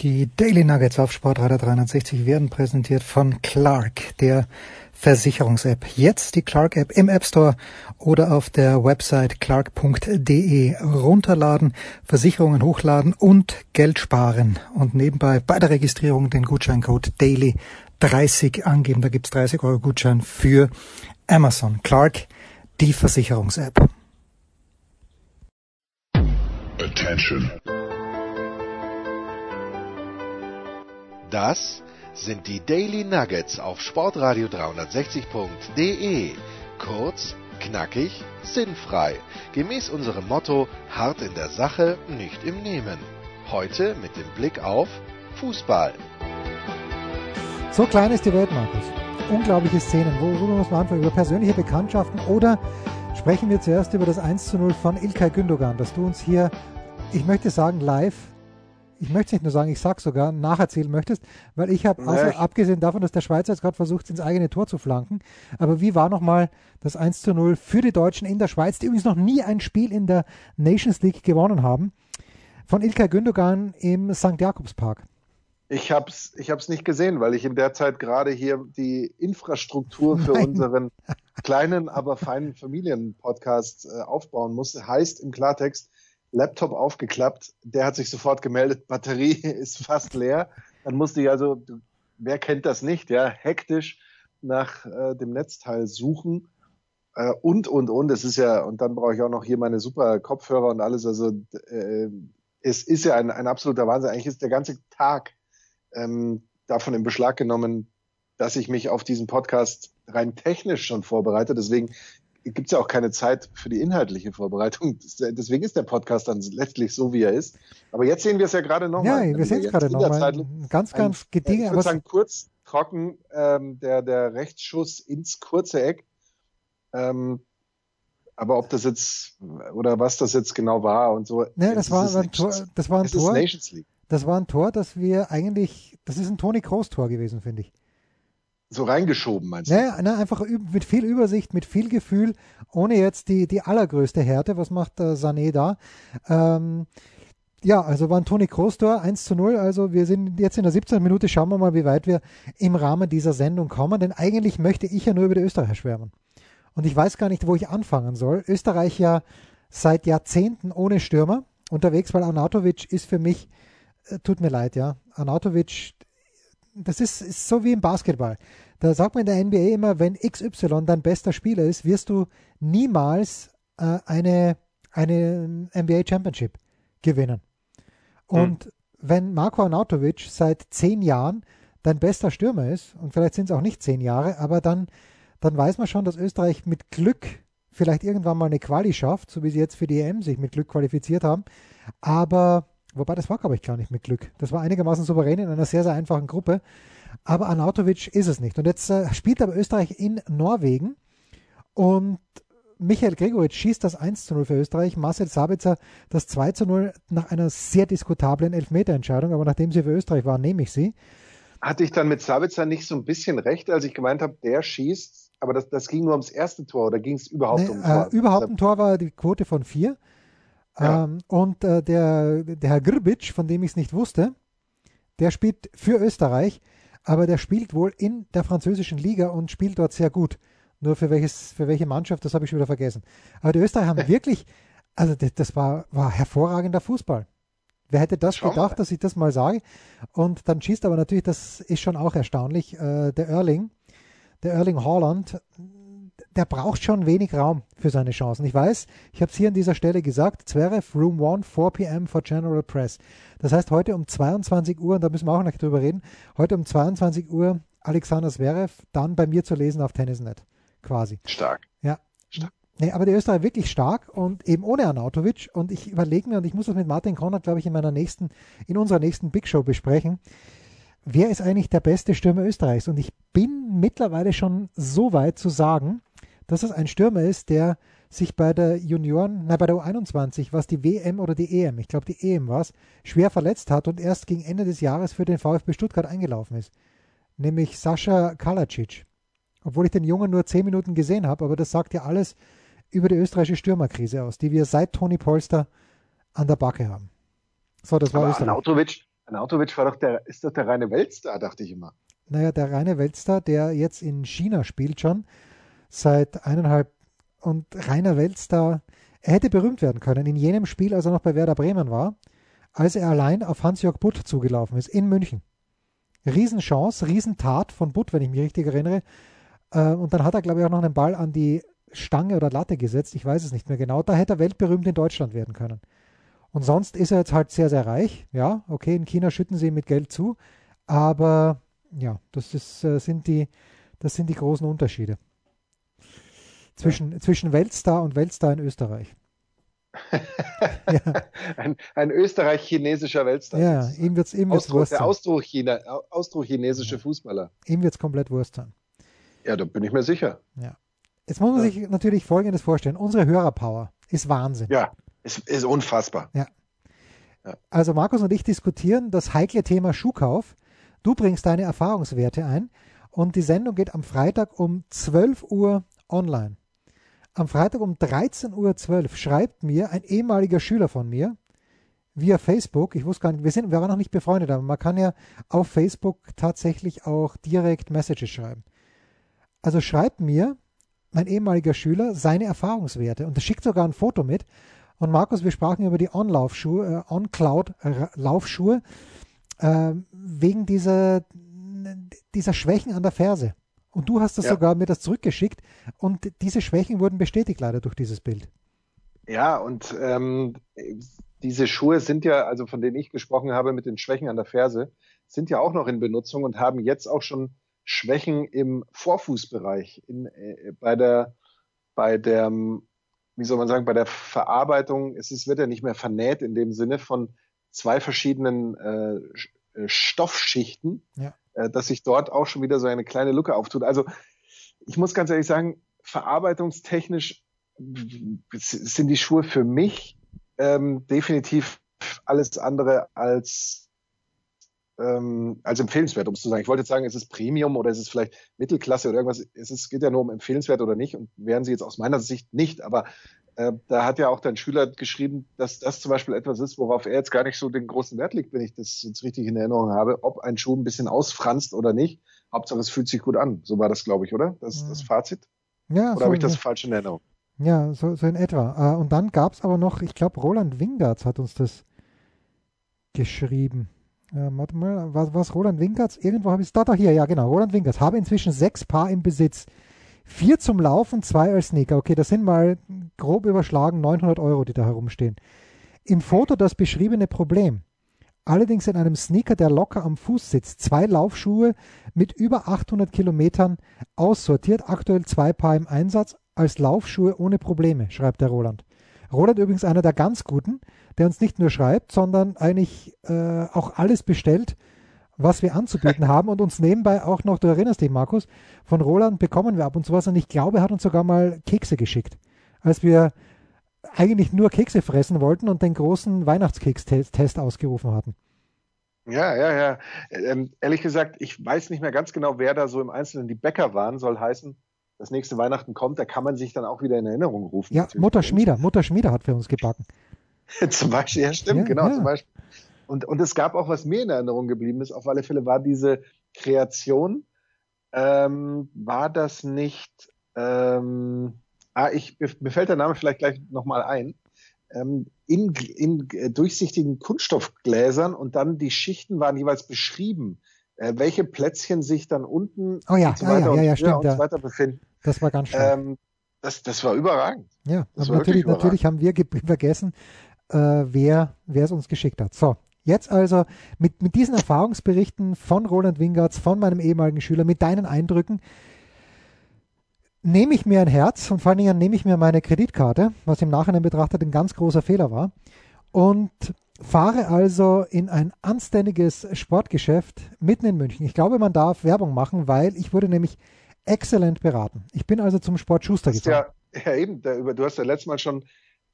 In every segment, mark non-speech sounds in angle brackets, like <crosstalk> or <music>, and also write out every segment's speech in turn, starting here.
Die Daily Nuggets auf Sportradar 360 werden präsentiert von Clark, der Versicherungs-App. Jetzt die Clark-App im App Store oder auf der Website clark.de runterladen, Versicherungen hochladen und Geld sparen. Und nebenbei bei der Registrierung den Gutscheincode Daily 30 angeben. Da gibt's 30 Euro Gutschein für Amazon. Clark, die Versicherungs-App. Attention. Das sind die Daily Nuggets auf Sportradio 360.de. Kurz, knackig, sinnfrei. Gemäß unserem Motto: hart in der Sache, nicht im Nehmen. Heute mit dem Blick auf Fußball. So klein ist die Welt, Markus. Unglaubliche Szenen. Worüber muss man anfangen? Über persönliche Bekanntschaften oder sprechen wir zuerst über das 1 zu 0 von Ilkay Gündogan, das du uns hier, ich möchte sagen, live ich möchte nicht nur sagen, ich sag sogar, nacherzählen möchtest, weil ich habe, also abgesehen davon, dass der Schweizer jetzt gerade versucht, ins eigene Tor zu flanken, aber wie war nochmal das 1 zu 0 für die Deutschen in der Schweiz, die übrigens noch nie ein Spiel in der Nations League gewonnen haben, von Ilkay Gündogan im St. Jakobspark? Ich habe es ich hab's nicht gesehen, weil ich in der Zeit gerade hier die Infrastruktur für Nein. unseren kleinen, aber feinen Familienpodcast äh, aufbauen musste. Heißt im Klartext, Laptop aufgeklappt, der hat sich sofort gemeldet, <laughs> Batterie ist fast leer. Dann musste ich also, wer kennt das nicht, ja, hektisch nach äh, dem Netzteil suchen. Äh, und, und, und, es ist ja, und dann brauche ich auch noch hier meine super Kopfhörer und alles. Also äh, es ist ja ein, ein absoluter Wahnsinn. Eigentlich ist der ganze Tag ähm, davon in Beschlag genommen, dass ich mich auf diesen Podcast rein technisch schon vorbereite. Deswegen gibt es ja auch keine Zeit für die inhaltliche Vorbereitung. Deswegen ist der Podcast dann letztlich so, wie er ist. Aber jetzt sehen wir es ja gerade nochmal. Ja, wir sehen es gerade nochmal. Ganz, ganz gediegen. Ich würde sagen, kurz, trocken, ähm, der, der Rechtsschuss ins kurze Eck. Ähm, aber ob das jetzt, oder was das jetzt genau war und so. Ne, das, war ein Tor, das war ein Tor. Das war ein Tor, das wir eigentlich, das ist ein Toni Kroos Tor gewesen, finde ich so reingeschoben, meinst du? Naja, na, einfach mit viel Übersicht, mit viel Gefühl, ohne jetzt die, die allergrößte Härte. Was macht äh, Sané da? Ähm, ja, also war ein Toni Kroos Tor, 1 zu 0. Also wir sind jetzt in der 17. Minute. Schauen wir mal, wie weit wir im Rahmen dieser Sendung kommen. Denn eigentlich möchte ich ja nur über die Österreicher schwärmen. Und ich weiß gar nicht, wo ich anfangen soll. Österreich ja seit Jahrzehnten ohne Stürmer unterwegs, weil Arnautovic ist für mich, äh, tut mir leid, ja. Arnautovic, das ist, ist so wie im Basketball. Da sagt man in der NBA immer, wenn XY dein bester Spieler ist, wirst du niemals äh, eine, eine NBA Championship gewinnen. Und hm. wenn Marco Arnautovic seit zehn Jahren dein bester Stürmer ist, und vielleicht sind es auch nicht zehn Jahre, aber dann, dann weiß man schon, dass Österreich mit Glück vielleicht irgendwann mal eine Quali schafft, so wie sie jetzt für die EM sich mit Glück qualifiziert haben. Aber Wobei, das war, glaube ich, gar nicht mit Glück. Das war einigermaßen souverän in einer sehr, sehr einfachen Gruppe. Aber Arnautovic ist es nicht. Und jetzt äh, spielt aber Österreich in Norwegen. Und Michael Gregoritsch schießt das 1 zu 0 für Österreich. Marcel Sabitzer das 2 zu 0 nach einer sehr diskutablen Elfmeterentscheidung. Aber nachdem sie für Österreich war, nehme ich sie. Hatte ich dann mit Sabitzer nicht so ein bisschen recht, als ich gemeint habe, der schießt, aber das, das ging nur ums erste Tor oder ging es überhaupt nee, um Tor? Äh, überhaupt ein Tor war die Quote von vier. Ja. Ähm, und äh, der, der Herr Grbic, von dem ich es nicht wusste, der spielt für Österreich, aber der spielt wohl in der französischen Liga und spielt dort sehr gut. Nur für, welches, für welche Mannschaft, das habe ich schon wieder vergessen. Aber die Österreicher haben <laughs> wirklich, also das, das war, war hervorragender Fußball. Wer hätte das Schau gedacht, dass ich das mal sage? Und dann schießt aber natürlich, das ist schon auch erstaunlich, äh, der Erling, der Erling Haaland, der braucht schon wenig Raum für seine Chancen. Ich weiß, ich habe es hier an dieser Stelle gesagt, Zverev, Room 1, 4 p.m. for General Press. Das heißt, heute um 22 Uhr, und da müssen wir auch noch drüber reden, heute um 22 Uhr Alexander Zverev, dann bei mir zu lesen auf Tennisnet, quasi. Stark. Ja. Stark. Nee, aber der Österreicher wirklich stark und eben ohne Arnautovic. Und ich überlege mir, und ich muss das mit Martin Konrad, glaube ich, in meiner nächsten, in unserer nächsten Big Show besprechen. Wer ist eigentlich der beste Stürmer Österreichs? Und ich bin mittlerweile schon so weit zu sagen, dass es ein Stürmer ist, der sich bei der Junioren, nein, bei der U21, was die WM oder die EM, ich glaube die EM war es, schwer verletzt hat und erst gegen Ende des Jahres für den VfB Stuttgart eingelaufen ist. Nämlich Sascha Kalacic. Obwohl ich den Jungen nur zehn Minuten gesehen habe, aber das sagt ja alles über die österreichische Stürmerkrise aus, die wir seit Toni Polster an der Backe haben. So, das war aber Österreich. Arnautovic, Anautovic war doch der, ist doch der reine Weltstar, dachte ich immer. Naja, der reine Weltstar, der jetzt in China spielt schon seit eineinhalb und reiner Weltstar. Er hätte berühmt werden können in jenem Spiel, als er noch bei Werder Bremen war, als er allein auf Hans-Jörg Butt zugelaufen ist in München. Riesenchance, Riesentat von Butt, wenn ich mich richtig erinnere. Äh, und dann hat er, glaube ich, auch noch einen Ball an die Stange oder Latte gesetzt. Ich weiß es nicht mehr genau. Da hätte er weltberühmt in Deutschland werden können. Und sonst ist er jetzt halt sehr, sehr reich. Ja, okay, in China schütten sie ihm mit Geld zu. Aber ja, das, ist, äh, sind, die, das sind die großen Unterschiede zwischen, ja. zwischen Weltstar und Weltstar in Österreich. <laughs> ja. ein, ein österreich-chinesischer Weltstar. Ja, ihm wird es ihm wird's Ausdruck, Der Ausdruck-chinesische Ausdruck ja. Fußballer. Ihm wird es komplett Wurst sein. Ja, da bin ich mir sicher. Ja. Jetzt muss man ja. sich natürlich Folgendes vorstellen. Unsere Hörerpower ist Wahnsinn. Ja, ist, ist unfassbar. Ja. Also Markus und ich diskutieren das heikle Thema Schuhkauf. Du bringst deine Erfahrungswerte ein und die Sendung geht am Freitag um 12 Uhr online. Am Freitag um 13.12 Uhr schreibt mir ein ehemaliger Schüler von mir via Facebook, ich wusste gar nicht, wir, sind, wir waren noch nicht befreundet, aber man kann ja auf Facebook tatsächlich auch direkt Messages schreiben. Also schreibt mir mein ehemaliger Schüler seine Erfahrungswerte und er schickt sogar ein Foto mit. Und Markus, wir sprachen über die On-Laufschuhe, äh, On-Cloud-Laufschuhe äh, wegen dieser, dieser Schwächen an der Ferse. Und du hast das ja. sogar mir das zurückgeschickt und diese Schwächen wurden bestätigt leider durch dieses Bild. Ja, und ähm, diese Schuhe sind ja, also von denen ich gesprochen habe mit den Schwächen an der Ferse, sind ja auch noch in Benutzung und haben jetzt auch schon Schwächen im Vorfußbereich, in, äh, bei der, bei der, wie soll man sagen, bei der Verarbeitung. Es ist, wird ja nicht mehr vernäht in dem Sinne von zwei verschiedenen äh, Stoffschichten. Ja. Äh, dass sich dort auch schon wieder so eine kleine Lücke auftut. Also ich muss ganz ehrlich sagen, verarbeitungstechnisch sind die Schuhe für mich ähm, definitiv alles andere als ähm, als empfehlenswert, um es zu sagen. Ich wollte jetzt sagen, ist es Premium oder ist es vielleicht Mittelklasse oder irgendwas. Es ist, geht ja nur um empfehlenswert oder nicht und wären sie jetzt aus meiner Sicht nicht. Aber da hat ja auch dein Schüler geschrieben, dass das zum Beispiel etwas ist, worauf er jetzt gar nicht so den großen Wert legt, wenn ich das jetzt richtig in Erinnerung habe, ob ein Schuh ein bisschen ausfranst oder nicht. Hauptsache es fühlt sich gut an. So war das, glaube ich, oder? Das ist das Fazit. Ja, oder so habe ich das falsch in Erinnerung? Ja, so, so in etwa. Äh, und dann gab es aber noch, ich glaube, Roland Wingards hat uns das geschrieben. Äh, warte mal, was, was Roland Wingards? Irgendwo habe ich es. Da, da, hier, ja, genau. Roland Wingards habe inzwischen sechs Paar im Besitz. Vier zum Laufen, zwei als Sneaker. Okay, das sind mal grob überschlagen 900 Euro, die da herumstehen. Im Foto das beschriebene Problem. Allerdings in einem Sneaker, der locker am Fuß sitzt. Zwei Laufschuhe mit über 800 Kilometern aussortiert. Aktuell zwei Paar im Einsatz als Laufschuhe ohne Probleme, schreibt der Roland. Roland übrigens einer der ganz guten, der uns nicht nur schreibt, sondern eigentlich äh, auch alles bestellt, was wir anzubieten <laughs> haben und uns nebenbei auch noch, du erinnerst dich, Markus, von Roland bekommen wir ab und zu was und ich glaube, er hat uns sogar mal Kekse geschickt, als wir eigentlich nur Kekse fressen wollten und den großen Weihnachtskekstest ausgerufen hatten. Ja, ja, ja. Ähm, ehrlich gesagt, ich weiß nicht mehr ganz genau, wer da so im Einzelnen die Bäcker waren, soll heißen, das nächste Weihnachten kommt, da kann man sich dann auch wieder in Erinnerung rufen. Ja, Mutter Schmieder, Mutter Schmieder hat für uns gebacken. <laughs> zum Beispiel, ja, stimmt, ja, genau, ja. zum Beispiel. Und, und es gab auch, was mir in Erinnerung geblieben ist, auf alle Fälle war diese Kreation, ähm, war das nicht, ähm, ah, ich, mir fällt der Name vielleicht gleich nochmal ein, ähm, in, in äh, durchsichtigen Kunststoffgläsern und dann die Schichten waren jeweils beschrieben, äh, welche Plätzchen sich dann unten oh ja, und so weiter ja, ja, ja, und, stimmt, und so weiter befinden. Das war ganz schön. Ähm, das, das war überragend. Ja, aber natürlich, natürlich haben wir <laughs> vergessen, äh, wer, wer es uns geschickt hat. So, Jetzt also mit, mit diesen Erfahrungsberichten von Roland Wingards, von meinem ehemaligen Schüler, mit deinen Eindrücken, nehme ich mir ein Herz und vor allen Dingen nehme ich mir meine Kreditkarte, was im Nachhinein betrachtet ein ganz großer Fehler war, und fahre also in ein anständiges Sportgeschäft mitten in München. Ich glaube, man darf Werbung machen, weil ich wurde nämlich exzellent beraten. Ich bin also zum Sport Schuster gefahren. Ja, <laughs> ja, eben, du hast ja letztes Mal schon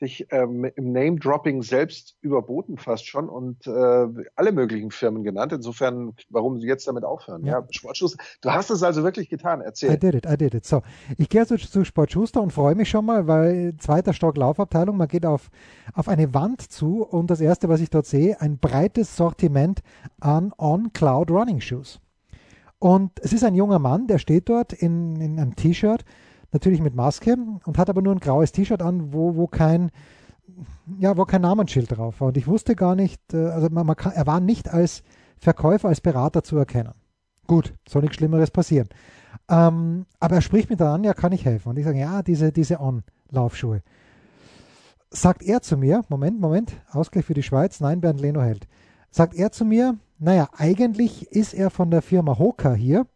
dich ähm, im Name-Dropping selbst überboten fast schon und äh, alle möglichen Firmen genannt. Insofern, warum sie jetzt damit aufhören? Ja, ja Sportschuster. Du hast es also wirklich getan. Erzähl. I did it, I did it. So, ich gehe also zu Sportschuster und freue mich schon mal, weil zweiter Stock Laufabteilung, man geht auf, auf eine Wand zu und das erste, was ich dort sehe, ein breites Sortiment an On-Cloud Running Shoes. Und es ist ein junger Mann, der steht dort in, in einem T-Shirt, natürlich mit Maske und hat aber nur ein graues T-Shirt an, wo, wo kein ja, wo kein Namensschild drauf war. Und ich wusste gar nicht, äh, also man, man kann, er war nicht als Verkäufer, als Berater zu erkennen. Gut, soll nichts Schlimmeres passieren. Ähm, aber er spricht mich dann an, ja, kann ich helfen? Und ich sage, ja, diese, diese On-Laufschuhe. Sagt er zu mir, Moment, Moment, Ausgleich für die Schweiz, nein, Bernd Leno hält. Sagt er zu mir, naja, eigentlich ist er von der Firma Hoka hier,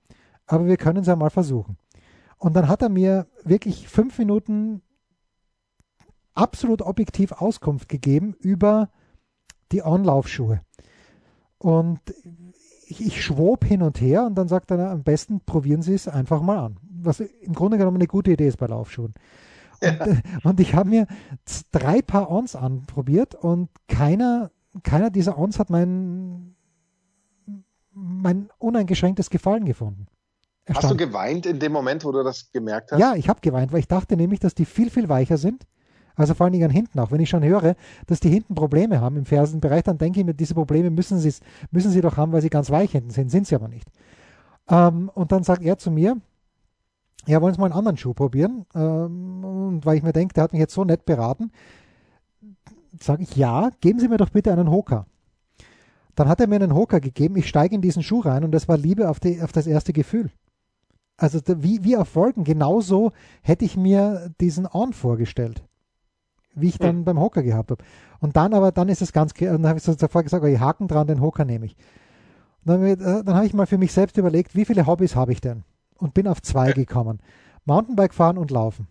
aber wir können es ja mal versuchen. Und dann hat er mir wirklich fünf Minuten absolut objektiv Auskunft gegeben über die Onlaufschuhe. Und ich, ich schwob hin und her und dann sagt er, am besten probieren Sie es einfach mal an. Was im Grunde genommen eine gute Idee ist bei Laufschuhen. Ja. Und, äh, und, ich habe mir drei Paar Ons anprobiert und keiner, keiner dieser Ons hat mein, mein uneingeschränktes Gefallen gefunden. Hast du geweint in dem Moment, wo du das gemerkt hast? Ja, ich habe geweint, weil ich dachte nämlich, dass die viel, viel weicher sind. Also vor allen Dingen an hinten auch. Wenn ich schon höre, dass die hinten Probleme haben im Fersenbereich, dann denke ich mir, diese Probleme müssen sie, müssen sie doch haben, weil sie ganz weich hinten sind. Sind sie aber nicht. Ähm, und dann sagt er zu mir, ja, wollen Sie mal einen anderen Schuh probieren? Ähm, und weil ich mir denke, der hat mich jetzt so nett beraten, sage ich, ja, geben Sie mir doch bitte einen Hoka. Dann hat er mir einen Hoka gegeben, ich steige in diesen Schuh rein und das war Liebe auf, die, auf das erste Gefühl. Also wie, wie erfolgen, genauso hätte ich mir diesen On vorgestellt, wie ich dann mhm. beim Hocker gehabt habe. Und dann aber, dann ist es ganz klar, dann habe ich sofort gesagt, okay, Haken dran, den Hocker nehme ich. dann, äh, dann habe ich mal für mich selbst überlegt, wie viele Hobbys habe ich denn? Und bin auf zwei gekommen. Mountainbike fahren und laufen.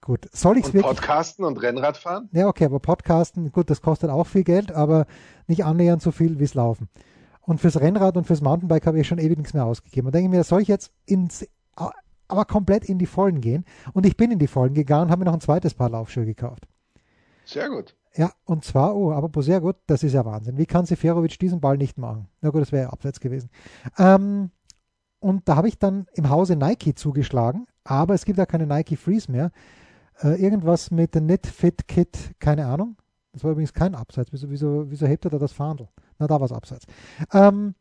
Gut, soll ich es wirklich? Podcasten und Rennrad fahren? Ja, okay, aber Podcasten, gut, das kostet auch viel Geld, aber nicht annähernd so viel wie es Laufen. Und fürs Rennrad und fürs Mountainbike habe ich schon ewig nichts mehr ausgegeben. Und denke mir, soll ich jetzt ins aber komplett in die Vollen gehen. Und ich bin in die Vollen gegangen, habe mir noch ein zweites Paar Laufschuhe gekauft. Sehr gut. Ja, und zwar, oh, aber sehr gut, das ist ja Wahnsinn. Wie kann Seferovic diesen Ball nicht machen? Na gut, das wäre ja abseits gewesen. Ähm, und da habe ich dann im Hause Nike zugeschlagen, aber es gibt ja keine Nike Freeze mehr. Äh, irgendwas mit der Knit Fit Kit, keine Ahnung. Das war übrigens kein Abseits. Wieso, wieso, wieso hebt er da das Fahndel? Na, da war es Abseits. Ähm,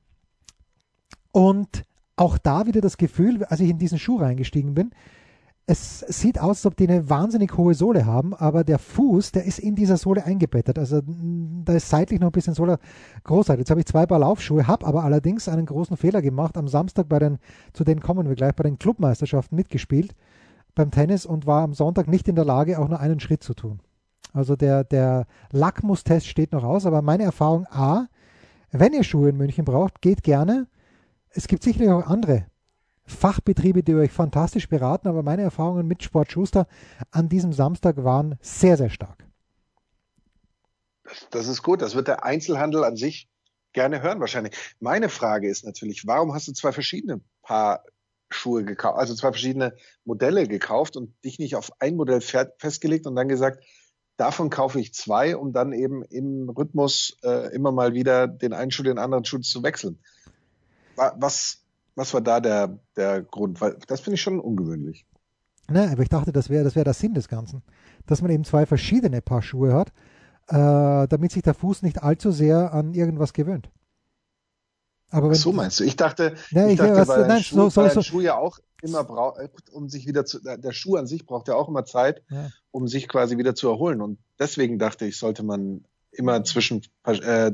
und auch da wieder das Gefühl, als ich in diesen Schuh reingestiegen bin, es sieht aus, als ob die eine wahnsinnig hohe Sohle haben, aber der Fuß, der ist in dieser Sohle eingebettet. Also da ist seitlich noch ein bisschen Sohle großartig. Jetzt habe ich zwei Paar Laufschuhe, habe aber allerdings einen großen Fehler gemacht. Am Samstag bei den, zu denen kommen wir gleich, bei den Clubmeisterschaften mitgespielt beim Tennis und war am Sonntag nicht in der Lage, auch nur einen Schritt zu tun. Also der, der Lackmustest steht noch aus, aber meine Erfahrung A, wenn ihr Schuhe in München braucht, geht gerne es gibt sicherlich auch andere Fachbetriebe, die euch fantastisch beraten, aber meine Erfahrungen mit Sport Schuster an diesem Samstag waren sehr, sehr stark. Das, das ist gut. Das wird der Einzelhandel an sich gerne hören wahrscheinlich. Meine Frage ist natürlich, warum hast du zwei verschiedene Paar Schuhe gekauft, also zwei verschiedene Modelle gekauft und dich nicht auf ein Modell festgelegt und dann gesagt, davon kaufe ich zwei, um dann eben im Rhythmus äh, immer mal wieder den einen Schuh, den anderen Schuh zu wechseln was, was war da der, der Grund? Weil das finde ich schon ungewöhnlich. Ne, aber ich dachte, das wäre das wär der Sinn des Ganzen. Dass man eben zwei verschiedene Paar Schuhe hat, äh, damit sich der Fuß nicht allzu sehr an irgendwas gewöhnt. Aber wenn, so meinst du? Ich dachte, ne, ich, ich dachte, was, weil, nein, Schuh, so, so, weil so, Schuh ja auch immer braucht, um sich wieder zu, der Schuh an sich braucht ja auch immer Zeit, ja. um sich quasi wieder zu erholen. Und deswegen dachte ich, sollte man immer zwischen äh,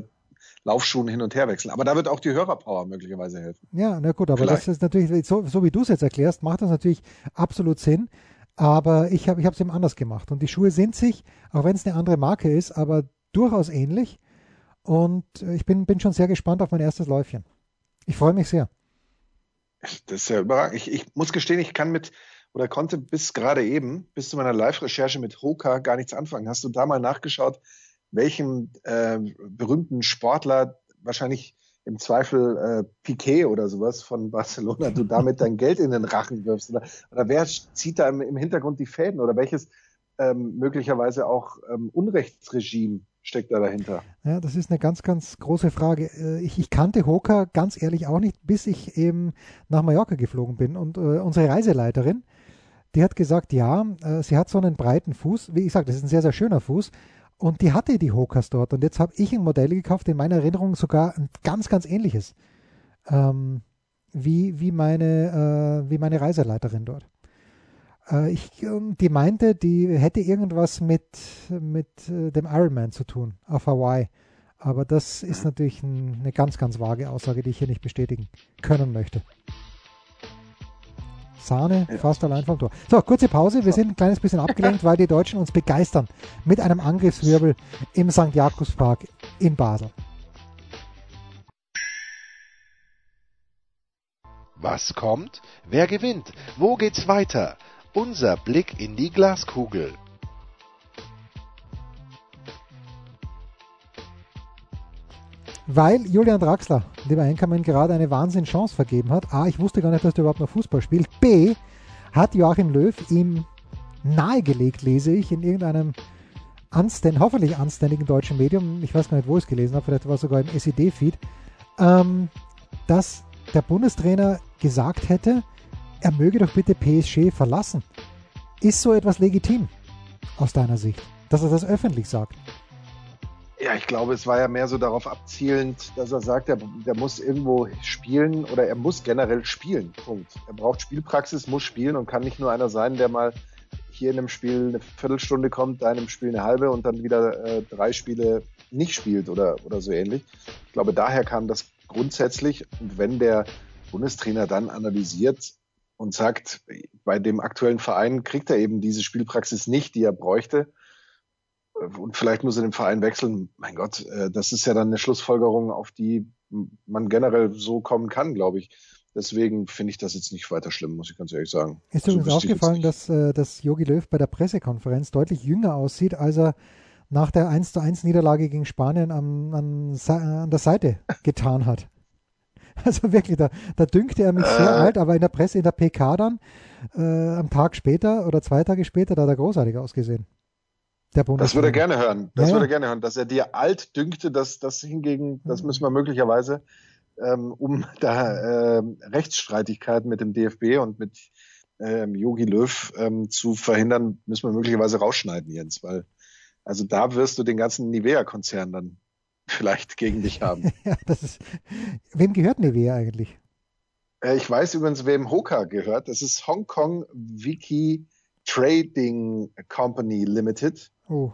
Laufschuhen hin und her wechseln. Aber da wird auch die Hörerpower möglicherweise helfen. Ja, na gut, aber Vielleicht. das ist natürlich, so, so wie du es jetzt erklärst, macht das natürlich absolut Sinn. Aber ich habe ich es eben anders gemacht. Und die Schuhe sind sich, auch wenn es eine andere Marke ist, aber durchaus ähnlich. Und ich bin, bin schon sehr gespannt auf mein erstes Läufchen. Ich freue mich sehr. Das ist ja überragend. Ich, ich muss gestehen, ich kann mit oder konnte bis gerade eben, bis zu meiner Live-Recherche mit Hoka gar nichts anfangen. Hast du da mal nachgeschaut, welchem äh, berühmten Sportler, wahrscheinlich im Zweifel äh, Piquet oder sowas von <laughs> Barcelona, du damit dein Geld in den Rachen wirfst? Oder, oder wer zieht da im, im, Hintergrund die Fäden? Oder welches ähm, möglicherweise auch ähm, Unrechtsregime steckt da dahinter? Ja, das ist eine ganz, ganz große Frage. Äh, ich, ich kannte Hoka ganz ehrlich auch nicht, bis ich eben nach Mallorca geflogen bin. Und äh, unsere Reiseleiterin, die hat gesagt, ja, äh, sie hat so einen breiten Fuß. Wie ich sage, das ist ein sehr, sehr schöner Fuß. Und die hatte die Hokas dort. Und jetzt habe ich ein Modell gekauft, in meiner Erinnerung sogar ein ganz, ganz ähnliches. Ähm, wie, wie, meine, äh, wie meine Reiseleiterin dort. Äh, ich, ähm, die meinte, die hätte irgendwas mit, mit äh, dem Ironman zu tun auf Hawaii. Aber das ist mhm. natürlich ein, eine ganz, ganz vage Aussage, die ich hier nicht bestätigen können möchte. Sahne, ja. fast allein vom Tor. So, kurze Pause. Wir sind ein kleines bisschen abgelenkt, weil die Deutschen uns begeistern mit einem Angriffswirbel im St. Jakobspark in Basel. Was kommt? Wer gewinnt? Wo geht's weiter? Unser Blick in die Glaskugel. Weil Julian Draxler, lieber Einkommen, gerade eine Wahnsinnschance vergeben hat. A, ich wusste gar nicht, dass der überhaupt noch Fußball spielt. B, hat Joachim Löw ihm nahegelegt, lese ich, in irgendeinem anständ, hoffentlich anständigen deutschen Medium, ich weiß gar nicht, wo ich es gelesen habe, vielleicht war es sogar im SED-Feed, ähm, dass der Bundestrainer gesagt hätte, er möge doch bitte PSG verlassen. Ist so etwas legitim aus deiner Sicht, dass er das öffentlich sagt? Ja, ich glaube, es war ja mehr so darauf abzielend, dass er sagt, er, der muss irgendwo spielen oder er muss generell spielen. Punkt. Er braucht Spielpraxis, muss spielen und kann nicht nur einer sein, der mal hier in einem Spiel eine Viertelstunde kommt, da in einem Spiel eine halbe und dann wieder äh, drei Spiele nicht spielt oder, oder so ähnlich. Ich glaube, daher kam das grundsätzlich. Und wenn der Bundestrainer dann analysiert, und sagt, bei dem aktuellen Verein kriegt er eben diese Spielpraxis nicht, die er bräuchte. Und vielleicht muss er den Verein wechseln. Mein Gott, äh, das ist ja dann eine Schlussfolgerung, auf die man generell so kommen kann, glaube ich. Deswegen finde ich das jetzt nicht weiter schlimm, muss ich ganz ehrlich sagen. Ist übrigens so aufgefallen, dass, äh, dass Jogi Löw bei der Pressekonferenz deutlich jünger aussieht, als er nach der 1 zu 1 Niederlage gegen Spanien an, an, an der Seite getan hat. <laughs> Also wirklich, da, da dünkte er mich sehr äh. alt, aber in der Presse, in der PK dann, äh, am Tag später oder zwei Tage später, da hat er großartig ausgesehen. Der das würde er gerne hören. Das ja, würde er gerne hören. Dass er dir alt dünkte, dass das hingegen, das müssen wir möglicherweise, ähm, um <laughs> da äh, Rechtsstreitigkeiten mit dem DFB und mit ähm, Yogi Löw ähm, zu verhindern, müssen wir möglicherweise rausschneiden, Jens, weil also da wirst du den ganzen Nivea-Konzern dann <laughs> vielleicht gegen dich haben. <laughs> ja, das ist, wem gehört Nivea eigentlich? Äh, ich weiß übrigens, wem Hoka gehört. Das ist Hong Kong Wiki Trading Company Limited. Oh.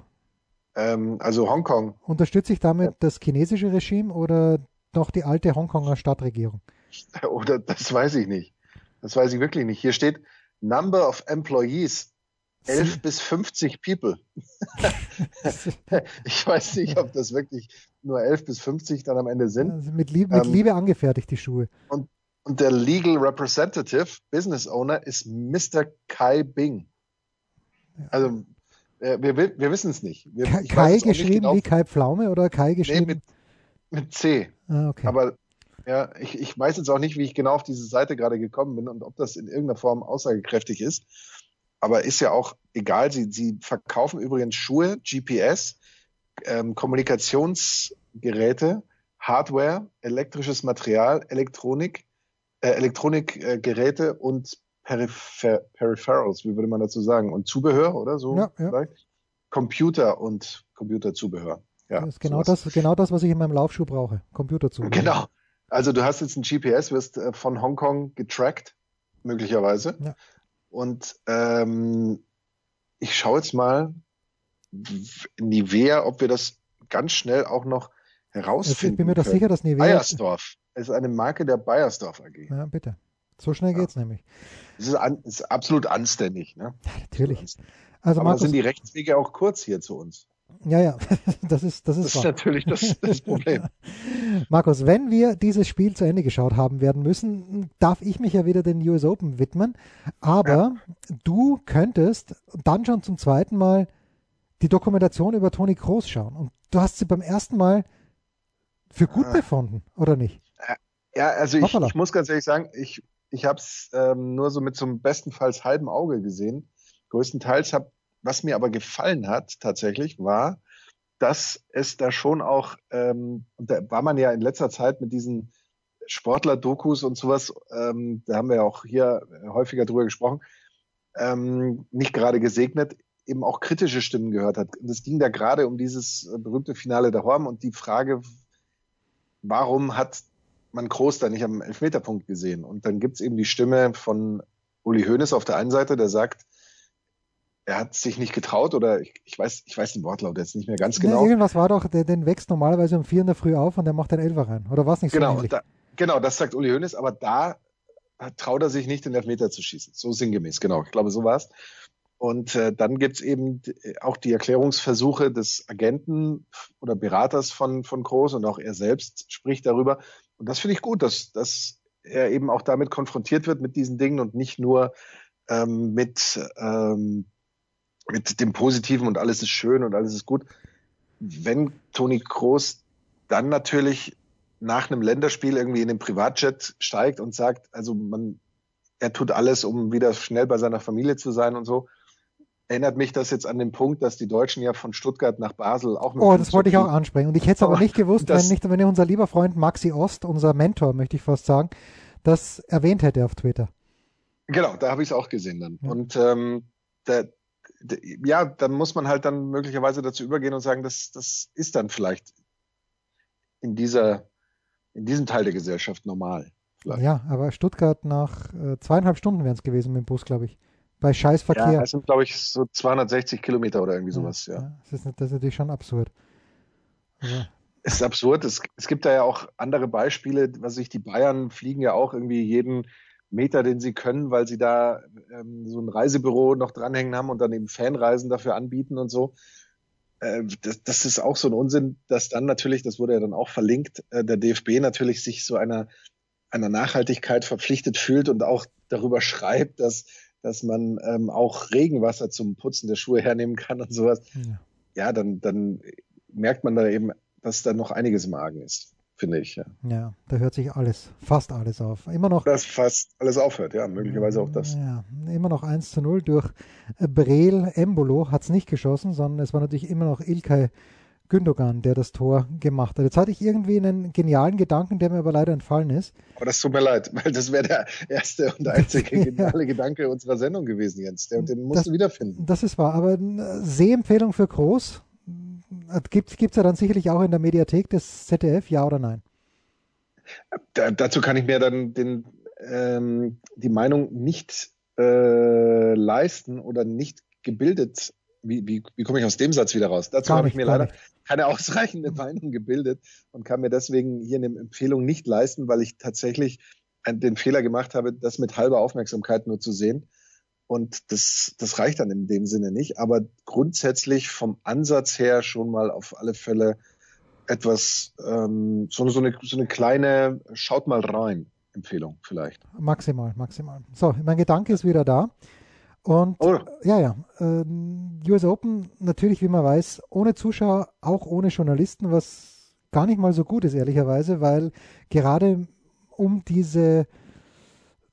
Ähm, also Hongkong. Unterstütze ich damit das chinesische Regime oder noch die alte Hongkonger Stadtregierung? <laughs> Oder das weiß ich nicht. Das weiß ich wirklich nicht. Hier steht Number of Employees 11 bis 50 People. <laughs> <laughs> ich weiß nicht, ob das wirklich nur 11 bis 50 dann am Ende sind. Also mit, Liebe, mit ähm, Liebe angefertigt, die Schuhe. Und, und der Legal Representative, Business Owner, ist Mr. Kai Bing. Also, äh, wir, wir wissen es nicht. Wir, Kai geschrieben genau. wie Kai Pflaume oder Kai geschrieben? Nee, mit, mit C. Ah, okay. Aber ja, ich, ich weiß jetzt auch nicht, wie ich genau auf diese Seite gerade gekommen bin und ob das in irgendeiner Form aussagekräftig ist aber ist ja auch egal. Sie, sie verkaufen übrigens Schuhe, GPS, ähm, Kommunikationsgeräte, Hardware, elektrisches Material, Elektronik, äh, Elektronikgeräte äh, und Peripher Peripherals, wie würde man dazu sagen? Und Zubehör, oder so? Ja, ja. Computer und Computerzubehör. Ja, das ist genau das, genau das, was ich in meinem Laufschuh brauche. Computerzubehör. Genau. Also du hast jetzt ein GPS, wirst äh, von Hongkong getrackt, möglicherweise. Ja. Und ähm, ich schaue jetzt mal Nivea, ob wir das ganz schnell auch noch herausfinden. Ich bin mir doch sicher, dass Nivea. Bayersdorf ist eine Marke der Bayersdorf AG. Ja, bitte. So schnell geht's ja. nämlich. Es ist, an, ist, absolut anständig. Ne? Ja, natürlich. Also, Aber Markus, sind die Rechtswege auch kurz hier zu uns? Ja, ja, <laughs> das ist das ist, das ist natürlich das, das <laughs> Problem. Markus, wenn wir dieses Spiel zu Ende geschaut haben werden müssen, darf ich mich ja wieder den US Open widmen. Aber ja. du könntest dann schon zum zweiten Mal die Dokumentation über Toni Kroos schauen. Und du hast sie beim ersten Mal für gut ah. befunden, oder nicht? Ja, also ich, ich, muss ganz ehrlich sagen, ich, ich habe es ähm, nur so mit zum bestenfalls halben Auge gesehen. Größtenteils habe was mir aber gefallen hat tatsächlich, war, dass es da schon auch, ähm, da war man ja in letzter Zeit mit diesen Sportler-Dokus und sowas, ähm, da haben wir ja auch hier häufiger drüber gesprochen, ähm, nicht gerade gesegnet, eben auch kritische Stimmen gehört hat. Und es ging da gerade um dieses berühmte Finale der Horm und die Frage, warum hat man Groß da nicht am Elfmeterpunkt gesehen? Und dann gibt's eben die Stimme von Uli Hoeneß auf der einen Seite, der sagt, er hat sich nicht getraut oder ich, ich, weiß, ich weiß den Wortlaut jetzt nicht mehr ganz genau. Nee, irgendwas war doch, der, den wächst normalerweise um vier in der Früh auf und der macht den Elfer rein. Oder was nicht so genau, da, genau, das sagt Uli Hoeneß, aber da traut er sich nicht, den Elfmeter zu schießen. So sinngemäß, genau. Ich glaube, so war's. Und äh, dann gibt's eben auch die Erklärungsversuche des Agenten oder Beraters von, von Groß und auch er selbst spricht darüber. Und das finde ich gut, dass, dass er eben auch damit konfrontiert wird mit diesen Dingen und nicht nur ähm, mit, ähm, mit dem Positiven und alles ist schön und alles ist gut. Wenn Toni Groß dann natürlich nach einem Länderspiel irgendwie in den Privatjet steigt und sagt, also man, er tut alles, um wieder schnell bei seiner Familie zu sein und so, erinnert mich das jetzt an den Punkt, dass die Deutschen ja von Stuttgart nach Basel auch noch. Oh, das wollte ich auch ansprechen. Und ich hätte es aber nicht gewusst, wenn nicht, wenn unser lieber Freund Maxi Ost, unser Mentor, möchte ich fast sagen, das erwähnt hätte auf Twitter. Genau, da habe ich es auch gesehen dann. Ja. Und ähm, der, der, ja, dann muss man halt dann möglicherweise dazu übergehen und sagen, das, das ist dann vielleicht in dieser, in diesem Teil der Gesellschaft normal. Vielleicht. Ja, aber Stuttgart nach äh, zweieinhalb Stunden wären es gewesen mit dem Bus, glaube ich. Bei Scheißverkehr. Ja, das sind, glaube ich, so 260 Kilometer oder irgendwie sowas, ja. ja. Das, ist, das, ist, natürlich schon absurd. Ja. <laughs> Es ist absurd. Es, es gibt da ja auch andere Beispiele, was sich die Bayern fliegen ja auch irgendwie jeden Meter, den sie können, weil sie da ähm, so ein Reisebüro noch dranhängen haben und dann eben Fanreisen dafür anbieten und so. Äh, das, das ist auch so ein Unsinn, dass dann natürlich, das wurde ja dann auch verlinkt, äh, der DFB natürlich sich so einer, einer Nachhaltigkeit verpflichtet fühlt und auch darüber schreibt, dass dass man ähm, auch Regenwasser zum Putzen der Schuhe hernehmen kann und sowas. Ja, ja dann, dann merkt man da eben, dass da noch einiges im Argen ist, finde ich. Ja. ja, da hört sich alles, fast alles auf. Immer noch. Dass fast alles aufhört, ja, möglicherweise auch das. Ja, immer noch 1 zu 0 durch Breel Embolo hat es nicht geschossen, sondern es war natürlich immer noch Ilkay Gündogan, der das Tor gemacht hat. Jetzt hatte ich irgendwie einen genialen Gedanken, der mir aber leider entfallen ist. Aber das tut mir leid, <laughs> weil das wäre der erste und <laughs> einzige geniale Gedanke unserer Sendung gewesen, Jens. Der, den musst das, du wiederfinden. Das ist wahr, aber Sehempfehlung für Groß gibt es ja dann sicherlich auch in der Mediathek des ZDF, ja oder nein? Da, dazu kann ich mir dann den, ähm, die Meinung nicht äh, leisten oder nicht gebildet wie, wie, wie komme ich aus dem Satz wieder raus? Dazu habe ich mir leider keine ausreichende Meinung gebildet und kann mir deswegen hier eine Empfehlung nicht leisten, weil ich tatsächlich den Fehler gemacht habe, das mit halber Aufmerksamkeit nur zu sehen. Und das, das reicht dann in dem Sinne nicht. Aber grundsätzlich vom Ansatz her schon mal auf alle Fälle etwas, ähm, so, so, eine, so eine kleine, schaut mal rein, Empfehlung vielleicht. Maximal, maximal. So, mein Gedanke ist wieder da. Und oh. ja, ja, äh, US Open natürlich, wie man weiß, ohne Zuschauer, auch ohne Journalisten, was gar nicht mal so gut ist, ehrlicherweise, weil gerade um diese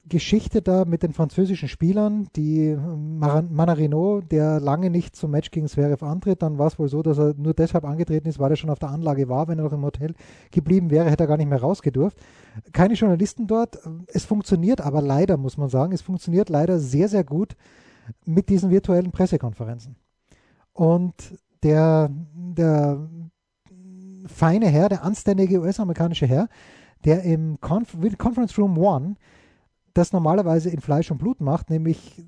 Geschichte da mit den französischen Spielern, die Manarino, der lange nicht zum Match gegen Zverev antritt, dann war es wohl so, dass er nur deshalb angetreten ist, weil er schon auf der Anlage war. Wenn er noch im Hotel geblieben wäre, hätte er gar nicht mehr rausgedurft. Keine Journalisten dort. Es funktioniert aber leider, muss man sagen, es funktioniert leider sehr, sehr gut mit diesen virtuellen Pressekonferenzen. Und der, der feine Herr, der anständige US-amerikanische Herr, der im Conf Conference Room One das normalerweise in Fleisch und Blut macht, nämlich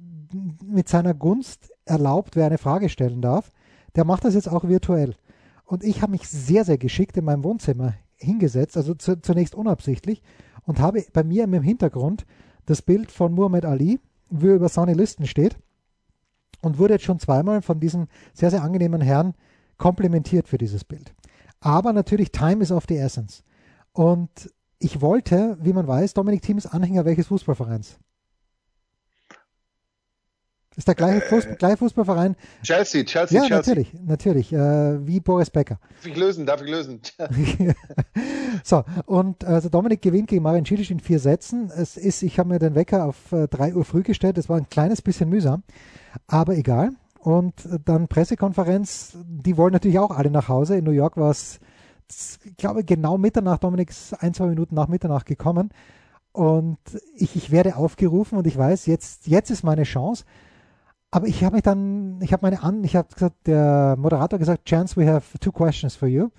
mit seiner Gunst erlaubt, wer eine Frage stellen darf, der macht das jetzt auch virtuell. Und ich habe mich sehr, sehr geschickt in meinem Wohnzimmer hingesetzt, also zu, zunächst unabsichtlich, und habe bei mir im Hintergrund das Bild von Muhammad Ali, wie er über Sonny Listen steht, und wurde jetzt schon zweimal von diesem sehr, sehr angenehmen Herrn komplimentiert für dieses Bild. Aber natürlich, Time is of the essence. Und ich wollte, wie man weiß, Dominik Thiem ist Anhänger welches Fußballvereins? Ist der gleiche, Fuß, äh, gleiche Fußballverein? Chelsea, Chelsea, ja, Chelsea. natürlich, natürlich, äh, wie Boris Becker. Darf ich lösen, darf ich lösen. <laughs> <laughs> so, und also Dominik gewinnt gegen Marin Cilic in vier Sätzen. Es ist, ich habe mir den Wecker auf äh, drei Uhr früh gestellt, das war ein kleines bisschen mühsam, aber egal. Und dann Pressekonferenz, die wollen natürlich auch alle nach Hause. In New York war es, ich glaube, genau Mitternacht, Dominik ein, zwei Minuten nach Mitternacht gekommen. Und ich, ich werde aufgerufen und ich weiß, jetzt, jetzt ist meine Chance. Aber ich habe mich dann, ich habe meine an, ich habe gesagt, der Moderator gesagt, Chance, we have two questions for you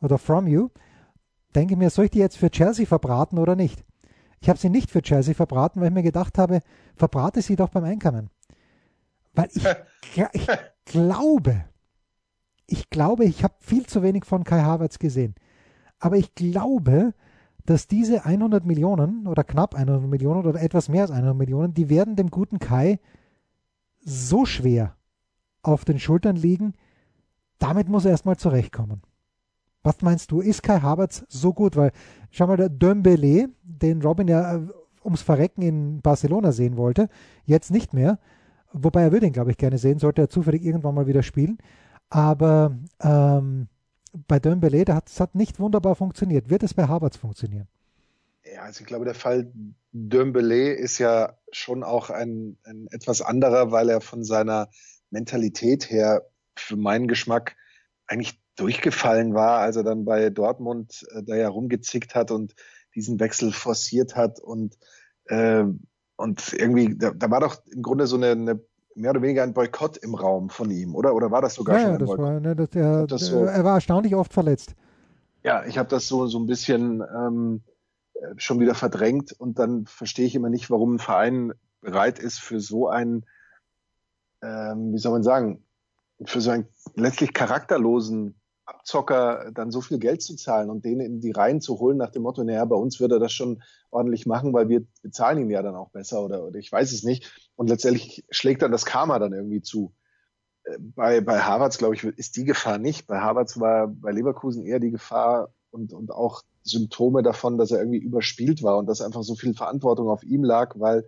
oder from you. Denke mir, soll ich die jetzt für Chelsea verbraten oder nicht? Ich habe sie nicht für Chelsea verbraten, weil ich mir gedacht habe, verbrate sie doch beim Einkommen. Weil ich, <laughs> ich glaube, ich glaube, ich habe viel zu wenig von Kai Havertz gesehen. Aber ich glaube, dass diese 100 Millionen oder knapp 100 Millionen oder etwas mehr als 100 Millionen, die werden dem guten Kai so schwer auf den Schultern liegen, damit muss er erstmal zurechtkommen. Was meinst du, ist Kai Havertz so gut? Weil, schau mal, der Dembele, den Robin ja äh, ums Verrecken in Barcelona sehen wollte, jetzt nicht mehr. Wobei er würde ihn, glaube ich, gerne sehen, sollte er zufällig irgendwann mal wieder spielen. Aber ähm, bei Dembele, das hat nicht wunderbar funktioniert. Wird es bei Havertz funktionieren? Ja, also ich glaube, der Fall Dembele ist ja schon auch ein, ein etwas anderer, weil er von seiner Mentalität her für meinen Geschmack eigentlich durchgefallen war, als er dann bei Dortmund äh, da ja rumgezickt hat und diesen Wechsel forciert hat und äh, und irgendwie, da, da war doch im Grunde so eine, eine mehr oder weniger ein Boykott im Raum von ihm, oder? Oder war das sogar ja, schon ja, ein das Boykott? war, ne, das, der, das so, er war erstaunlich oft verletzt. Ja, ich habe das so, so ein bisschen ähm, äh, schon wieder verdrängt und dann verstehe ich immer nicht, warum ein Verein bereit ist für so einen, ähm, wie soll man sagen, für so einen letztlich charakterlosen Abzocker dann so viel Geld zu zahlen und den in die Reihen zu holen nach dem Motto, naja, bei uns würde er das schon ordentlich machen, weil wir bezahlen ihn ja dann auch besser oder, oder ich weiß es nicht. Und letztendlich schlägt dann das Karma dann irgendwie zu. Äh, bei, bei Harvards, glaube ich, ist die Gefahr nicht. Bei Harvards war bei Leverkusen eher die Gefahr und, und auch Symptome davon, dass er irgendwie überspielt war und dass einfach so viel Verantwortung auf ihm lag, weil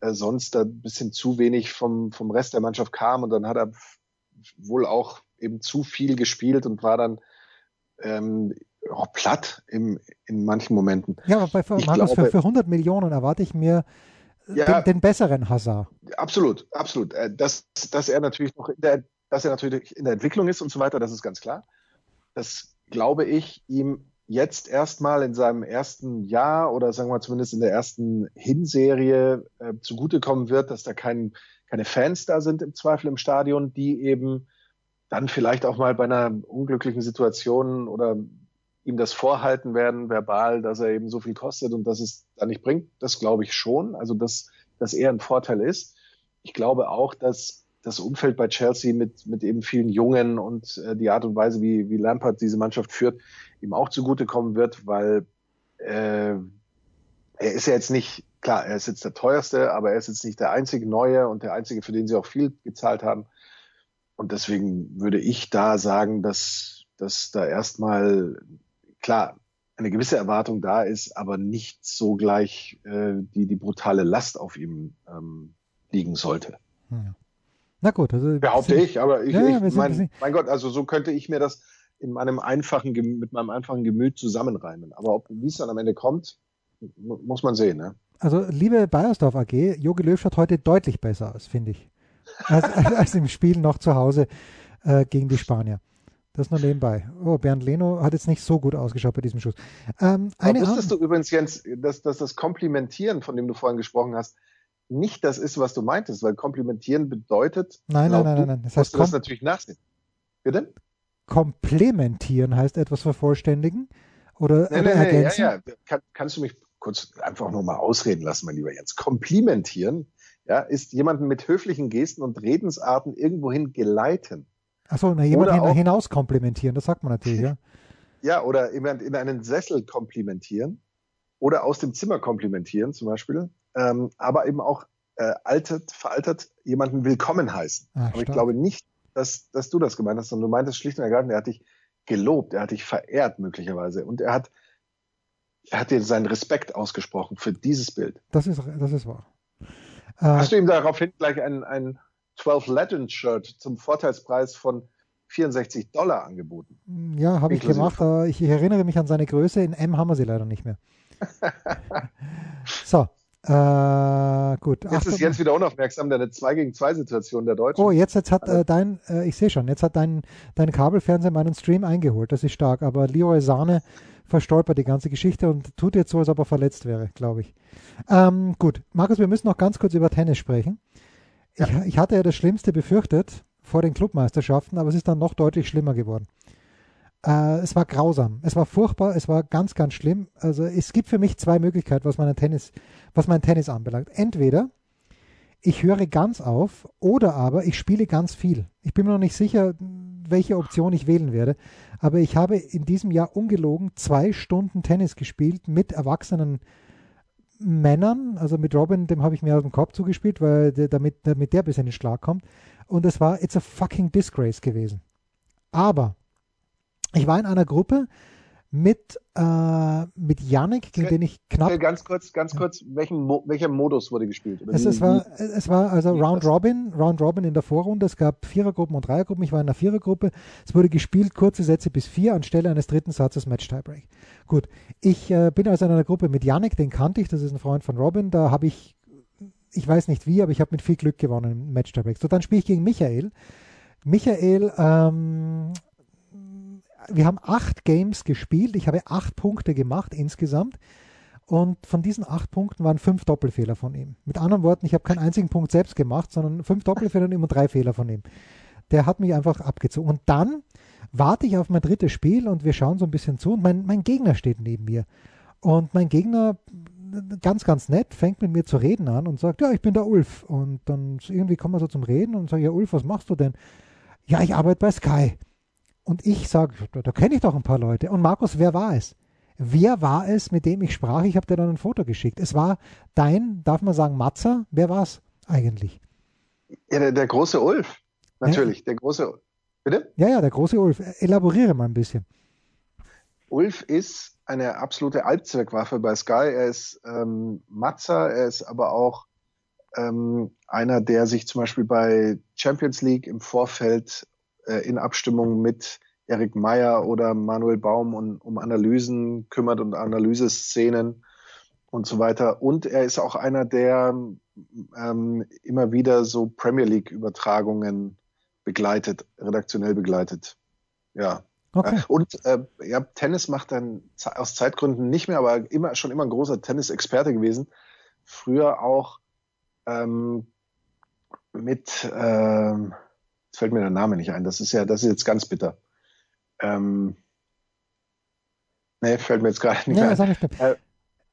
äh, sonst da ein bisschen zu wenig vom, vom Rest der Mannschaft kam und dann hat er wohl auch eben zu viel gespielt und war dann ähm, auch platt im, in manchen Momenten. Ja, aber bei Ich Markus, glaube- für, für 100 Millionen erwarte ich mir Ja. den, den besseren Hazard. Absolut, absolut. Äh, Dass, dass er natürlich noch in der, dass er natürlich in der Entwicklung ist und so weiter, das ist ganz klar. Das glaube ich ihm jetzt erstmal in seinem ersten Jahr oder sagen wir zumindest in der ersten Hinserie äh, zugutekommen wird, dass da kein, keine Fans da sind im Zweifel im Stadion, die eben dann vielleicht auch mal bei einer unglücklichen Situation oder ihm das vorhalten werden, verbal, dass er eben so viel kostet und dass es da nicht bringt. Das glaube ich schon. Also, dass, dass er ein Vorteil ist. Ich glaube auch, dass das Umfeld bei Chelsea mit, mit eben vielen Jungen und äh, die Art und Weise, wie, wie Lampard diese Mannschaft führt, ihm auch zugutekommen wird, weil äh, er ist ja jetzt nicht, klar, er ist jetzt der teuerste, aber er ist jetzt nicht der einzige Neue und der einzige, für den sie auch viel gezahlt haben. Und deswegen würde ich da sagen, dass, dass da erstmal, klar, eine gewisse Erwartung da ist, aber nicht so gleich äh, die, die brutale Last auf ihm ähm, liegen sollte. Ja. Na gut, also Behaupte sind- ich, aber ich, Ja, ich sind- mein, mein Gott, also so könnte ich mir das in meinem einfachen, mit meinem einfachen Gemüt zusammenreimen. Aber ob, wie es dann am Ende kommt, mu- muss man sehen. Ne? Also, liebe Bayersdorf AG, Jogi Löw schaut heute deutlich besser aus, finde ich. Als, <laughs> als, als im Spiel noch zu Hause äh, gegen die Spanier. Das nur nebenbei. Oh, Bernd Leno hat jetzt nicht so gut ausgeschaut bei diesem Schuss. Ähm, Aber eine wusstest An- du übrigens, Jens, dass, dass das Komplimentieren, von dem du vorhin gesprochen hast, nicht das ist, was du meintest, weil Komplimentieren bedeutet, Nein, nein, nein, nein, nein. Das heißt, du das natürlich nachsehen. Bitte? komplementieren heißt etwas vervollständigen oder, Nee, oder nee, nee, ja, ergänzen. ja. Kann, kannst du mich kurz einfach nur mal ausreden lassen, mein lieber Jens? Komplimentieren ja, ist jemanden mit höflichen Gesten und Redensarten irgendwohin geleiten. Achso, na, jemand hin, hinaus komplimentieren, das sagt man natürlich, ja. <laughs> Ja, oder jemand in einen Sessel komplimentieren oder aus dem Zimmer komplimentieren zum Beispiel, ähm, aber eben auch äh, altert, veraltert jemanden willkommen heißen. Ah, aber ich stark. glaube nicht, dass, dass du das gemeint hast, sondern du meintest schlicht und ergreifend, er hat dich gelobt, er hat dich verehrt möglicherweise und er hat, er hat dir seinen Respekt ausgesprochen für dieses Bild. Das ist, das ist wahr. Äh, Hast du ihm daraufhin gleich ein, ein 12 Legend Shirt zum Vorteilspreis von 64 Dollar angeboten? ja, habe ich gemacht, aber ich erinnere mich an seine Größe. In M haben wir sie leider nicht mehr. <laughs> so, Äh, gut. Jetzt ist jetzt wieder unaufmerksam, deine 2 gegen 2 Situation der Deutschen. Oh, jetzt, jetzt hat äh, dein, äh, ich sehe schon, jetzt hat dein, dein Kabelfernseher meinen Stream eingeholt. Das ist stark. Aber Leroy Sahne verstolpert die ganze Geschichte und tut jetzt so, als ob er verletzt wäre, glaube ich. Ähm, gut, Markus, wir müssen noch ganz kurz über Tennis sprechen. Ja. Ich, ich hatte ja das Schlimmste befürchtet vor den Clubmeisterschaften, aber es ist dann noch deutlich schlimmer geworden. Äh, es war grausam, es war furchtbar, es war ganz, ganz schlimm. Also es gibt für mich zwei Möglichkeiten, was mein Tennis, was mein Tennis anbelangt. Entweder ich höre ganz auf oder aber ich spiele ganz viel. Ich bin mir noch nicht sicher, welche Option ich wählen werde, aber ich habe in diesem Jahr ungelogen zwei Stunden Tennis gespielt mit erwachsenen Männern, also mit Robin, dem habe ich mir aus dem Kopf zugespielt, weil der, damit, damit der bis in den Schlag kommt. Und es war, it's a fucking disgrace gewesen. Aber ich war in einer Gruppe mit, äh, mit Yannick, gegen den ich knapp. Ganz kurz, ganz kurz, welchen Mo welcher Modus wurde gespielt? Es, es, war, es war also Round Robin, Round Robin in der Vorrunde. Es gab Vierergruppen und Dreiergruppen. Ich war in der Vierergruppe. Es wurde gespielt, kurze Sätze bis vier anstelle eines dritten Satzes Match Tiebreak. Gut, ich äh, bin also in einer Gruppe mit Yannick, den kannte ich, das ist ein Freund von Robin. Da habe ich, ich weiß nicht wie, aber ich habe mit viel Glück gewonnen im Match Tiebreak. So, dann spiele ich gegen Michael. Michael ähm, wir haben acht Games gespielt. Ich habe acht Punkte gemacht insgesamt. Und von diesen acht Punkten waren fünf Doppelfehler von ihm. Mit anderen Worten, ich habe keinen einzigen Punkt selbst gemacht, sondern fünf Doppelfehler und immer drei Fehler von ihm. Der hat mich einfach abgezogen. Und dann warte ich auf mein drittes Spiel und wir schauen so ein bisschen zu und mein, mein Gegner steht neben mir. Und mein Gegner, ganz, ganz nett, fängt mit mir zu reden an und sagt, ja, ich bin der Ulf. Und dann irgendwie kommen wir so zum Reden und sage, ja, Ulf, was machst du denn? Ja, ich arbeite bei Sky. Und ich sage, da, da kenne ich doch ein paar Leute. Und Markus, wer war es? Wer war es, mit dem ich sprach? Ich habe dir dann ein Foto geschickt. Es war dein, darf man sagen, Matzer? Wer war es eigentlich? Ja, der, der große Ulf. Natürlich, ja. der große. Bitte? Ja, ja, der große Ulf. Elaboriere mal ein bisschen. Ulf ist eine absolute Allzweckwaffe bei Sky. Er ist ähm, Matzer, er ist aber auch ähm, einer, der sich zum Beispiel bei Champions League im Vorfeld äh, in Abstimmung mit Erik Meyer oder Manuel Baum und, um Analysen kümmert und Analyseszenen und so weiter. Und er ist auch einer, der ähm, immer wieder so Premier League-Übertragungen begleitet, redaktionell begleitet. Ja. Okay. Und äh, ja, Tennis macht dann aus Zeitgründen nicht mehr, aber immer schon immer ein großer Tennisexperte gewesen. Früher auch ähm, mit ähm, fällt mir der Name nicht ein. Das ist ja, das ist jetzt ganz bitter. Ähm, nee, fällt mir jetzt gerade nicht ja, ein. Äh,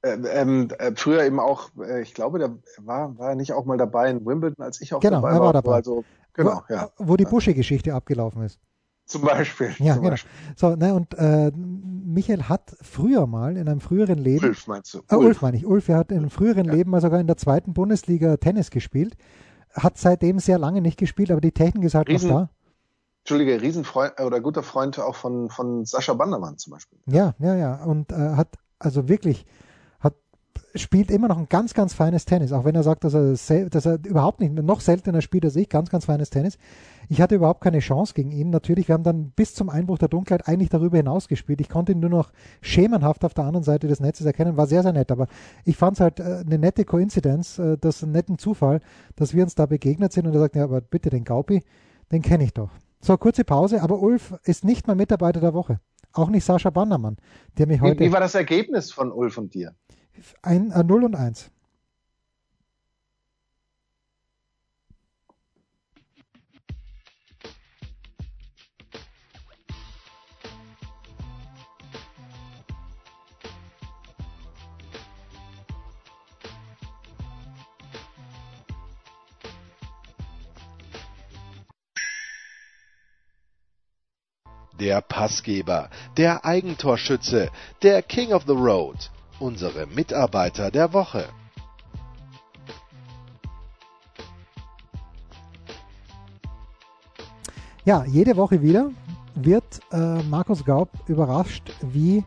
äh, äh, früher eben auch, äh, ich glaube, der war, war nicht auch mal dabei in Wimbledon, als ich auch genau, dabei er war. dabei. Also, genau, wo, ja. Wo die Busche-Geschichte abgelaufen ist. Zum Beispiel. Ja, zum genau. Beispiel. So, ne, und äh, Michael hat früher mal in einem früheren Leben. Ulf meinst du? Äh, Ulf, Ulf meine ich. Ulf, er hat in einem früheren ja. Leben mal sogar in der zweiten Bundesliga Tennis gespielt hat seitdem sehr lange nicht gespielt, aber die Technik ist halt Riesen, noch da. Entschuldige, Riesenfreund oder guter Freund auch von, von Sascha Bandermann zum Beispiel. Ja, ja, ja. Und äh, hat also wirklich spielt immer noch ein ganz, ganz feines Tennis, auch wenn er sagt, dass er, dass er überhaupt nicht, noch seltener spielt als ich, ganz, ganz feines Tennis. Ich hatte überhaupt keine Chance gegen ihn. Natürlich, wir haben dann bis zum Einbruch der Dunkelheit eigentlich darüber hinaus gespielt. Ich konnte ihn nur noch schemenhaft auf der anderen Seite des Netzes erkennen. War sehr, sehr nett. Aber ich fand es halt äh, eine nette Koinzidenz, äh, das einen netten Zufall, dass wir uns da begegnet sind und er sagt, ja, aber bitte den Gaupi, den kenne ich doch. So, kurze Pause, aber Ulf ist nicht mein Mitarbeiter der Woche. Auch nicht Sascha Bannermann, der mich heute. Wie, wie war das Ergebnis von Ulf und dir? Ein, äh, 0 und 1. der Passgeber, der Eigentorschütze, der King of the Road, unsere Mitarbeiter der Woche. Ja, jede Woche wieder wird äh, Markus Gaub überrascht, wie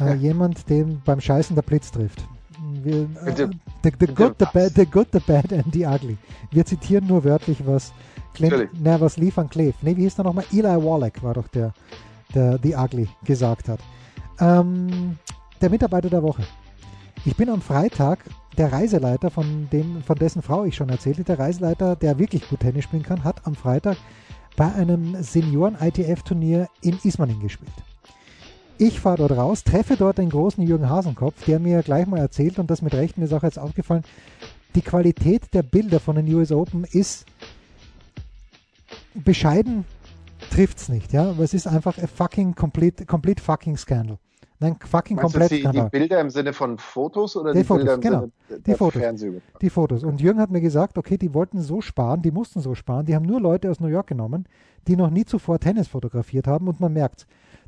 äh, ja. jemand den beim Scheißen der Blitz trifft. Wir, äh, the, the, good, the, bad, the good, the bad and the ugly. Wir zitieren nur wörtlich, was Clint, na, was Lee van Cleef, ne, wie hieß der nochmal? Eli Wallach war doch der, der The Ugly gesagt hat. Ähm, der Mitarbeiter der Woche. Ich bin am Freitag der Reiseleiter, von, dem, von dessen Frau ich schon erzählte, der Reiseleiter, der wirklich gut Tennis spielen kann, hat am Freitag bei einem Senioren-ITF-Turnier in Ismaning gespielt. Ich fahre dort raus, treffe dort den großen Jürgen Hasenkopf, der mir gleich mal erzählt, und das mit Recht, mir ist auch jetzt aufgefallen, die Qualität der Bilder von den US Open ist bescheiden trifft's nicht, ja, aber es ist einfach a fucking complete, complete fucking Scandal. Nein, fucking Meinst komplett die, die Bilder im Sinne von Fotos oder die, die Fotos, Bilder im genau, Sinne die Fotos, die Fotos. Und Jürgen hat mir gesagt, okay, die wollten so sparen, die mussten so sparen, die haben nur Leute aus New York genommen, die noch nie zuvor Tennis fotografiert haben und man merkt,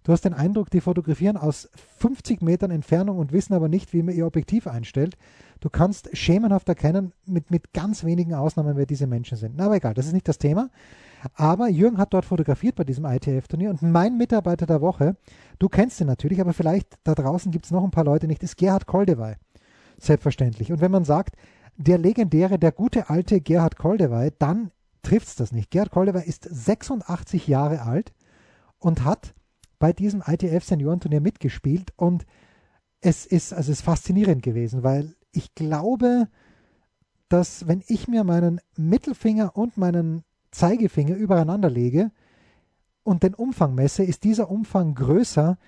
du hast den Eindruck, die fotografieren aus 50 Metern Entfernung und wissen aber nicht, wie man ihr Objektiv einstellt. Du kannst schemenhaft erkennen, mit, mit ganz wenigen Ausnahmen, wer diese Menschen sind. Na, aber egal, das ist nicht das Thema. Aber Jürgen hat dort fotografiert bei diesem ITF-Turnier und mein Mitarbeiter der Woche, du kennst ihn natürlich, aber vielleicht da draußen gibt es noch ein paar Leute nicht, ist Gerhard Koldewey. Selbstverständlich. Und wenn man sagt, der legendäre, der gute alte Gerhard Koldewey, dann trifft es das nicht. Gerhard Koldewey ist 86 Jahre alt und hat bei diesem ITF Seniorenturnier mitgespielt und es ist, also es ist faszinierend gewesen, weil ich glaube, dass wenn ich mir meinen Mittelfinger und meinen Zeigefinger übereinander lege und den Umfang messe, ist dieser Umfang größer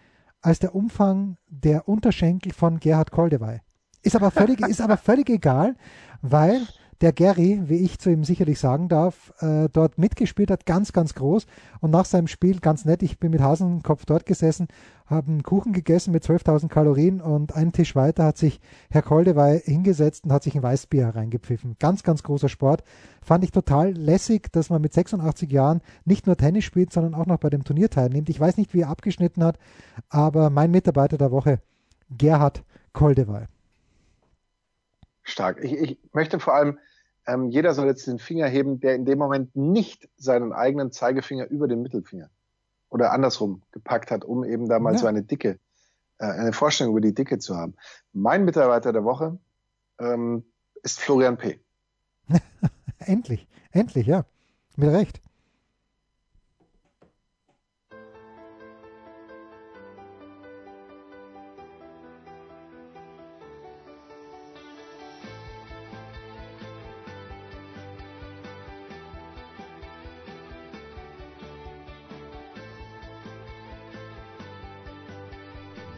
als der Umfang der Unterschenkel von Gerhard Koldewey. Ist aber völlig, <laughs> ist aber völlig egal, weil der Gary, wie ich zu ihm sicherlich sagen darf, äh, dort mitgespielt hat, ganz, ganz groß. Und nach seinem Spiel, ganz nett, ich bin mit Hasenkopf dort gesessen, habe einen Kuchen gegessen mit 12.000 Kalorien und einen Tisch weiter hat sich Herr Koldewey hingesetzt und hat sich ein Weißbier hereingepfiffen. Ganz, ganz großer Sport. Fand ich total lässig, dass man mit 86 Jahren nicht nur Tennis spielt, sondern auch noch bei dem Turnier teilnimmt. Ich weiß nicht, wie er abgeschnitten hat, aber mein Mitarbeiter der Woche, Gerhard Koldewey. Stark. Ich, ich möchte vor allem ähm, jeder soll jetzt den Finger heben, der in dem Moment nicht seinen eigenen Zeigefinger über den Mittelfinger oder andersrum gepackt hat, um eben da mal ja. so eine Dicke, äh, eine Vorstellung über die Dicke zu haben. Mein Mitarbeiter der Woche ähm, ist Florian P. <laughs> endlich, endlich, ja, mit Recht.